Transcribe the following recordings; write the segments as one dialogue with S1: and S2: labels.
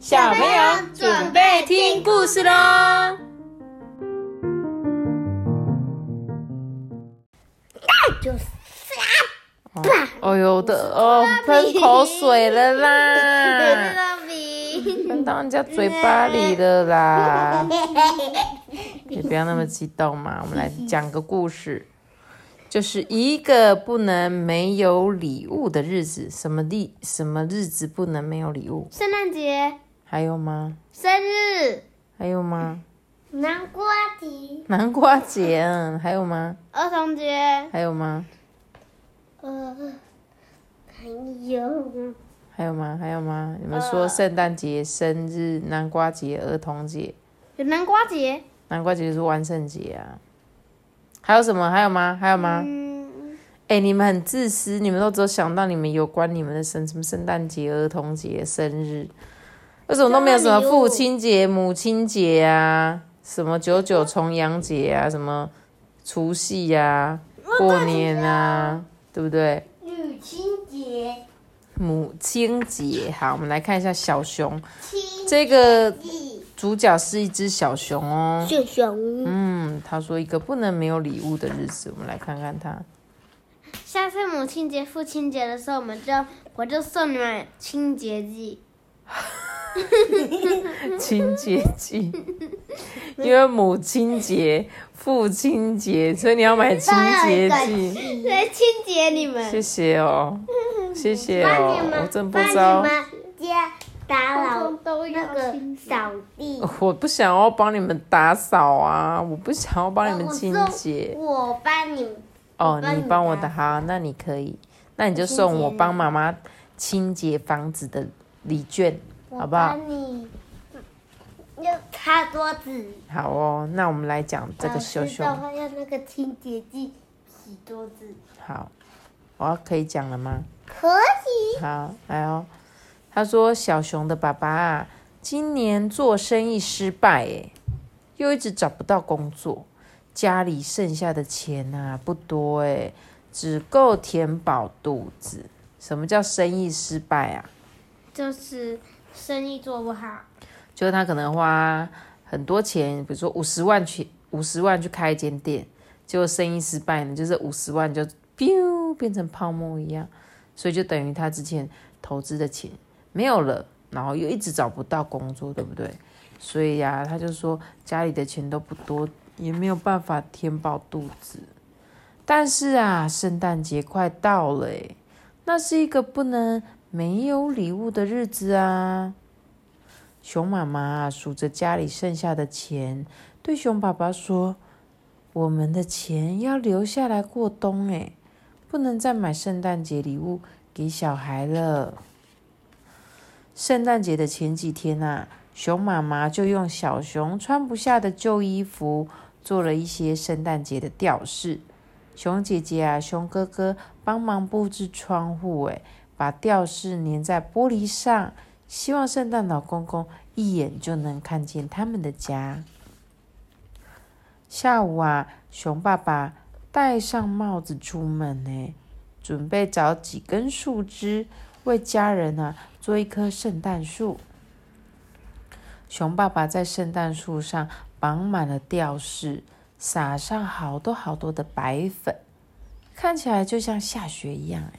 S1: 小朋友准备听故事喽！
S2: 就是
S1: 哦呦的哦，喷口水了啦，喷到人家嘴巴里了啦！你不要那么激动嘛，我们来讲个故事，就是一个不能没有礼物的日子。什么日什么日子不能没有礼物？
S2: 圣诞节、
S1: 还有吗？
S2: 生日、
S1: 还有吗？
S2: 南瓜节、
S1: 南瓜节，嗯，还有吗？
S2: 儿童节，
S1: 还有吗？
S2: 呃，还有
S1: 还有吗？还有吗？你们说圣诞节、生日、南瓜节、儿童节，
S2: 有南瓜节。
S1: 南瓜节就是万圣节啊。还有什么？还有吗？还有吗？
S2: 嗯，
S1: 哎、你们很自私，你们都只有想到你们有关你们的生什么圣诞节、儿童节、生日，为什么都没有什么父亲节、母亲节啊？什么九九重阳节啊？什么除夕呀、过年啊，对不对？
S2: 母亲节，
S1: 母亲节，好，我们来看一下小熊，
S2: 亲
S1: 这个，主角是一只小熊哦。
S2: 小熊。
S1: 嗯，他说一个不能没有礼物的日子，我们来看看他。
S2: 下次母亲节、父亲节的时候，我们就我就送你们清洁剂。
S1: 清洁剂，因为母亲节、父亲节，所以你要买清洁剂。
S2: 来清洁你们。
S1: 谢谢哦，谢谢哦我真不知道，
S2: 家打
S3: 扫
S2: 都
S3: 那个
S2: 扫地。
S1: 我不想要帮你们打扫啊，我不想要帮你们清洁。
S2: 我帮你。
S1: 哦，
S2: 你
S1: 你帮我
S2: 打
S1: 的好，那你可以，那你就送我帮妈妈清洁房子的礼券，好不好？
S2: 要擦桌子。
S1: 好哦，那我们来讲这个熊熊。
S2: 的话要那个清洁剂洗桌子。
S1: 好，我要可以讲了吗？
S2: 可以。
S1: 好，来哦。他说小熊的爸爸啊，今年做生意失败，诶，又一直找不到工作，家里剩下的钱啊不多，诶，只够填饱肚子。什么叫生意失败啊？
S2: 就是生意做不好。
S1: 就是他可能花很多钱，比如说五十万去五十万去开一间店，结果生意失败呢，就是五十万就 biu 变成泡沫一样，所以就等于他之前投资的钱没有了，然后又一直找不到工作，对不对？所以呀、他就说家里的钱都不多，也没有办法填饱肚子。但是啊，圣诞节快到了，那是一个不能没有礼物的日子啊。熊妈妈数着家里剩下的钱，对熊爸爸说：“我们的钱要留下来过冬，诶，不能再买圣诞节礼物给小孩了。”圣诞节的前几天啊，熊妈妈就用小熊穿不下的旧衣服做了一些圣诞节的吊饰。熊姐姐啊，熊哥哥帮忙布置窗户，诶，把吊饰粘在玻璃上。希望圣诞老公公一眼就能看见他们的家。下午啊，熊爸爸戴上帽子出门呢，准备找几根树枝为家人啊做一棵圣诞树。熊爸爸在圣诞树上绑满了吊饰，撒上好多好多的白粉，看起来就像下雪一样。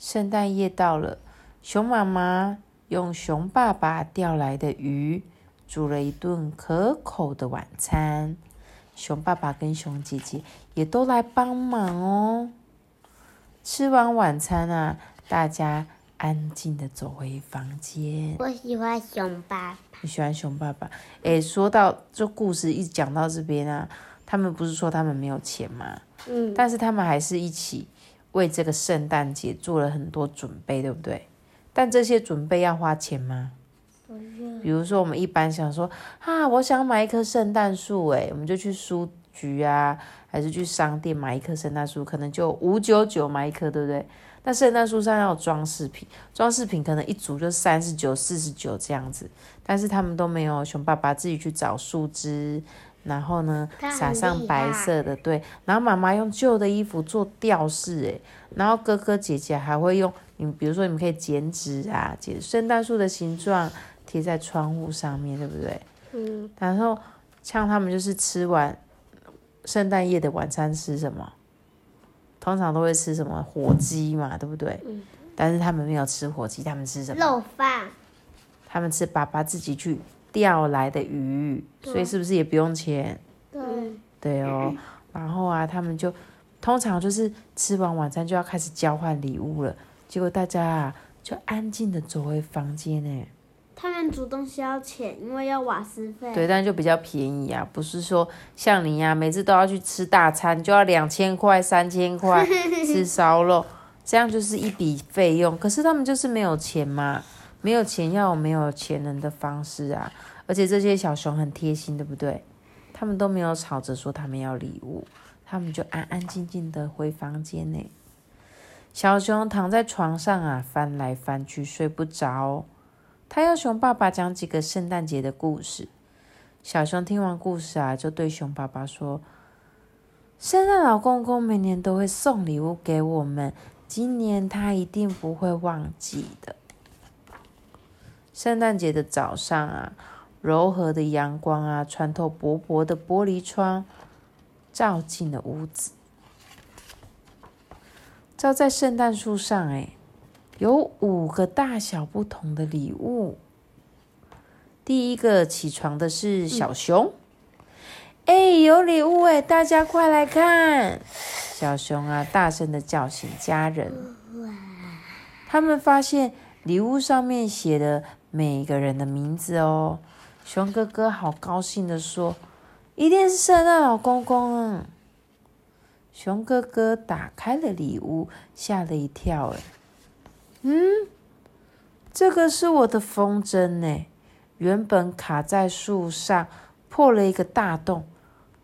S1: 圣诞夜到了。熊妈妈用熊爸爸钓来的鱼煮了一顿可口的晚餐，熊爸爸跟熊姐姐也都来帮忙哦。吃完晚餐啊，大家安静的走回房间。
S2: 我喜欢熊爸爸。
S1: 你喜欢熊爸爸？诶，说到这故事一讲到这边啊，他们不是说他们没有钱吗？
S2: 嗯，
S1: 但是他们还是一起为这个圣诞节做了很多准备，对不对？但这些准备要花钱吗？比如说，我们一般想说啊，我想买一棵圣诞树，诶，我们就去书局啊，还是去商店买一棵圣诞树，可能就五九九买一棵，对不对？那圣诞树上要有装饰品，装饰品可能一组就三十九、四十九这样子，但是他们都没有。熊爸爸自己去找树枝，然后呢撒上白色的，对，然后妈妈用旧的衣服做吊饰，诶，然后哥哥姐姐还会用，你比如说你们可以剪纸啊，剪圣诞树的形状贴在窗户上面，对不对？
S2: 嗯，
S1: 然后像他们就是吃完圣诞夜的晚餐吃什么？通常都会吃什么火鸡嘛，对不对？
S2: 嗯
S1: 但是他们没有吃火鸡，他们吃什么？
S2: 肉饭，
S1: 他们吃爸爸自己去钓来的鱼，所以是不是也不用钱？
S2: 对，
S1: 对哦。然后啊，他们就通常就是吃完晚餐就要开始交换礼物了，结果大家啊就安静的走回房间呢。
S2: 他们煮东西要钱，因为要瓦斯费。
S1: 对，但就比较便宜啊，不是说像你呀、每次都要去吃大餐，就要两千块、三千块吃烧肉，这样就是一笔费用。可是他们就是没有钱嘛，没有钱要有没有钱人的方式啊。而且这些小熊很贴心，对不对？他们都没有吵着说他们要礼物，他们就安安静静的回房间呢。小熊躺在床上啊，翻来翻去睡不着。他要熊爸爸讲几个圣诞节的故事。小熊听完故事啊，就对熊爸爸说：“圣诞老公公每年都会送礼物给我们，今年他一定不会忘记的。”圣诞节的早上啊，柔和的阳光啊，穿透薄薄的玻璃窗，照进了屋子。照在圣诞树上，哎，有五个大小不同的礼物。第一个起床的是小熊，哎、有礼物哎，大家快来看！小熊啊，大声的叫醒家人。他们发现礼物上面写了每一个人的名字哦。熊哥哥好高兴的说：“一定是圣诞老公公！”熊哥哥打开了礼物，吓了一跳，哎，嗯，这个是我的风筝呢，原本卡在树上，破了一个大洞，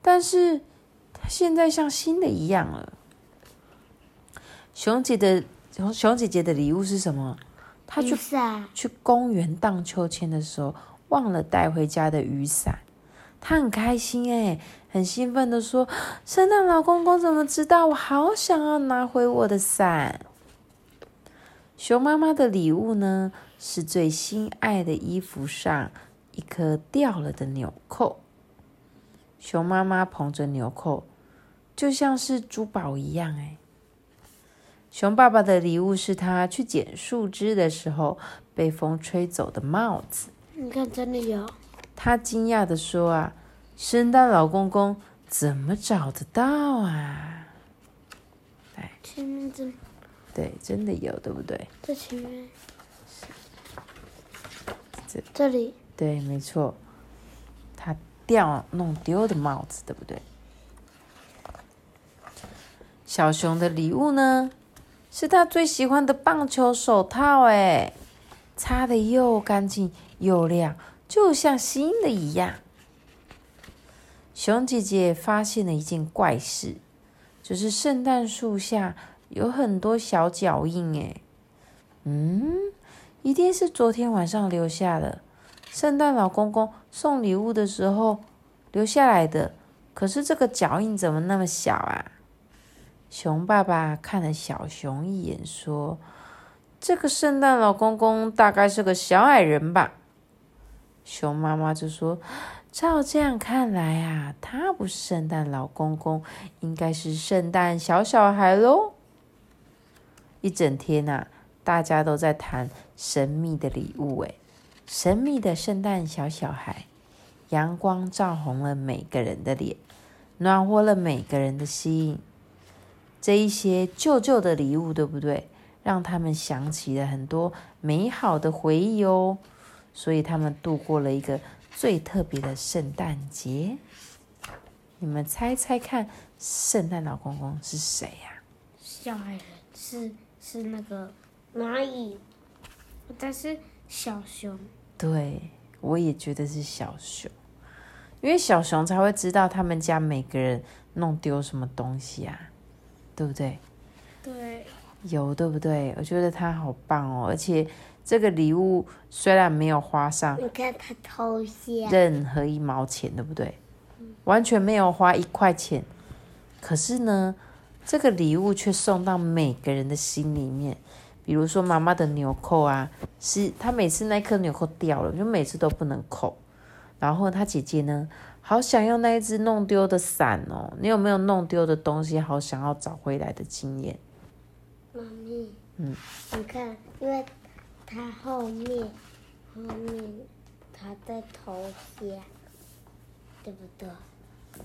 S1: 但是它现在像新的一样了。熊姐的熊熊姐姐的礼物是什么？她去，去公园荡秋千的时候，忘了带回家的雨伞。他很开心哎，很兴奋的说：“圣诞老公公怎么知道？我好想要拿回我的伞。”熊妈妈的礼物呢，是最心爱的衣服上一颗掉了的纽扣。熊妈妈捧着纽扣，就像是珠宝一样哎。熊爸爸的礼物是他去捡树枝的时候被风吹走的帽子。
S2: 你看真的有，
S1: 他惊讶的说：“啊，圣诞老公公怎么找得到啊
S2: 前面这？”
S1: 对，真的有，对不对？
S2: 这前面，
S1: 这
S2: 这里，
S1: 对，没错，他掉弄丢的帽子，对不对？小熊的礼物呢，是他最喜欢的棒球手套，哎，擦的又干净又亮，就像新的一样。熊姐姐发现了一件怪事，就是圣诞树下有很多小脚印，哎，嗯，一定是昨天晚上留下的。圣诞老公公送礼物的时候留下来的，可是这个脚印怎么那么小啊？熊爸爸看了小熊一眼，说：“这个圣诞老公公大概是个小矮人吧。”熊妈妈就说：“照这样看来啊，他不是圣诞老公公，应该是圣诞小小孩喽。”一整天呐、啊，大家都在谈神秘的礼物，诶，神秘的圣诞小小孩，阳光照红了每个人的脸，暖和了每个人的心。这一些旧旧的礼物，对不对？让他们想起了很多美好的回忆哦。所以他们度过了一个最特别的圣诞节。你们猜猜看，圣诞老公公是谁呀、
S2: 小矮人是是那个蚂蚁，但是小熊，
S1: 对，我也觉得是小熊，因为小熊才会知道他们家每个人弄丢什么东西啊，对不对？
S2: 对，
S1: 有对不对？我觉得他好棒哦，而且这个礼物虽然没有花上
S2: 你看他头像，
S1: 任何一毛钱，对不对？完全没有花一块钱，可是呢，这个礼物却送到每个人的心里面。比如说妈妈的纽扣啊，是她每次那颗纽扣掉了，就每次都不能扣。然后她姐姐呢，好想要那一只弄丢的伞哦。你有没有弄丢的东西，好想要找回来的经验？
S2: 妈咪，
S1: 嗯，
S2: 你看，因为它后面后面它在偷笑，对不对？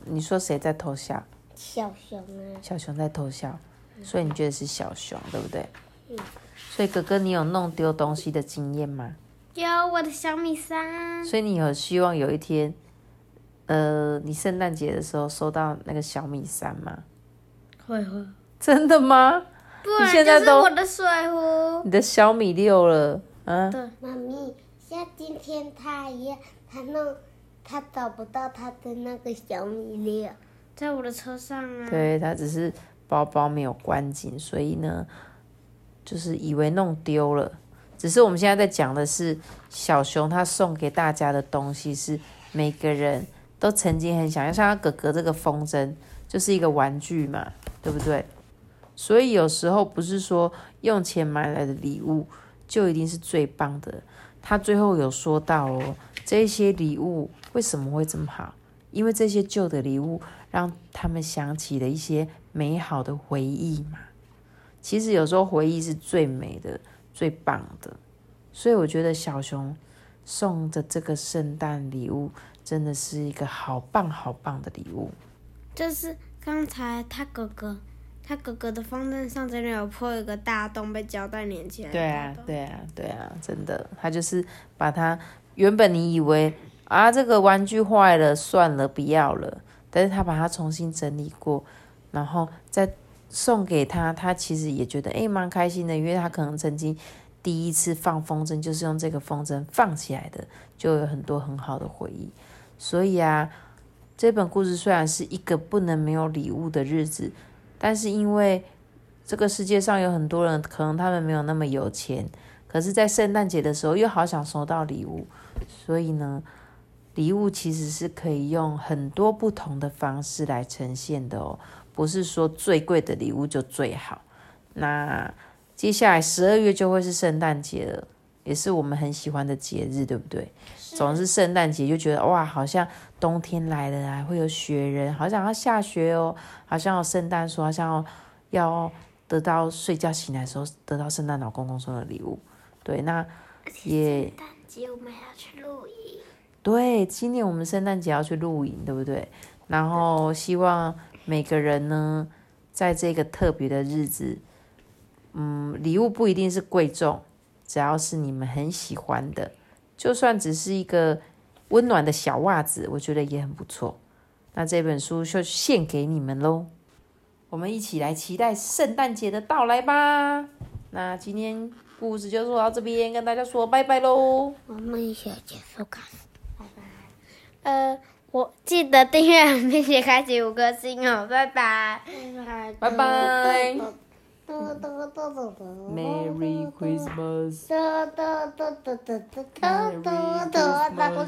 S1: 你说谁在偷笑？
S2: 小熊啊，
S1: 小熊在偷笑，所以你觉得是小熊，对不对？
S2: 嗯。
S1: 所以哥哥，你有弄丢东西的经验吗？
S2: 有我的小米三。
S1: 所以你有希望有一天，呃，你圣诞节的时候收到那个小米三吗？
S2: 会会。
S1: 真的吗？
S2: 不现在都我的水壶。
S1: 你的小米六了，嗯。
S2: 对，妈咪，像今天他一样，他弄，他找不到他的那个小米六，在我的车上啊。
S1: 对他只是包包没有关紧，所以呢。就是以为弄丢了，只是我们现在在讲的是小熊他送给大家的东西是每个人都曾经很想要，像他哥哥这个风筝就是一个玩具嘛，对不对？所以有时候不是说用钱买来的礼物就一定是最棒的。他最后有说到哦，这些礼物为什么会这么好？因为这些旧的礼物让他们想起了一些美好的回忆嘛。其实有时候回忆是最美的、最棒的，所以我觉得小熊送的这个圣诞礼物真的是一个好棒好棒的礼物。
S2: 就是刚才他哥哥，他哥哥的风筝上真的有破一个大洞，被胶带粘起来。
S1: 对啊，对啊，对啊，真的，他就是把它原本你以为啊这个玩具坏了算了不要了，但是他把它重新整理过，然后再。送给他，他其实也觉得诶蛮开心的，因为他可能曾经第一次放风筝就是用这个风筝放起来的，就有很多很好的回忆。所以啊，这本故事虽然是一个不能没有礼物的日子，但是因为这个世界上有很多人可能他们没有那么有钱，可是，在圣诞节的时候又好想收到礼物，所以呢，礼物其实是可以用很多不同的方式来呈现的哦。不是说最贵的礼物就最好。那接下来十二月就会是圣诞节了，也是我们很喜欢的节日，对不对？总是圣诞节就觉得哇，好像冬天来了啊，会有雪人，好想要下雪哦，好像有圣诞树，好像要得到睡觉醒来的时候得到圣诞老公公送的礼物。对，那也
S2: 圣诞节我们要去露营。
S1: 对，今年我们圣诞节要去露营，对不对？然后希望。每个人呢，在这个特别的日子，嗯，礼物不一定是贵重，只要是你们很喜欢的，就算只是一个温暖的小袜子，我觉得也很不错。那这本书就献给你们喽，我们一起来期待圣诞节的到来吧。那今天故事就说到这边，跟大家说拜拜喽。
S2: 我们一起结束卡，拜拜。呃。我记得订阅并且开启五颗星哦，拜拜，
S1: 拜拜 Merry Christmas. Merry Christmas.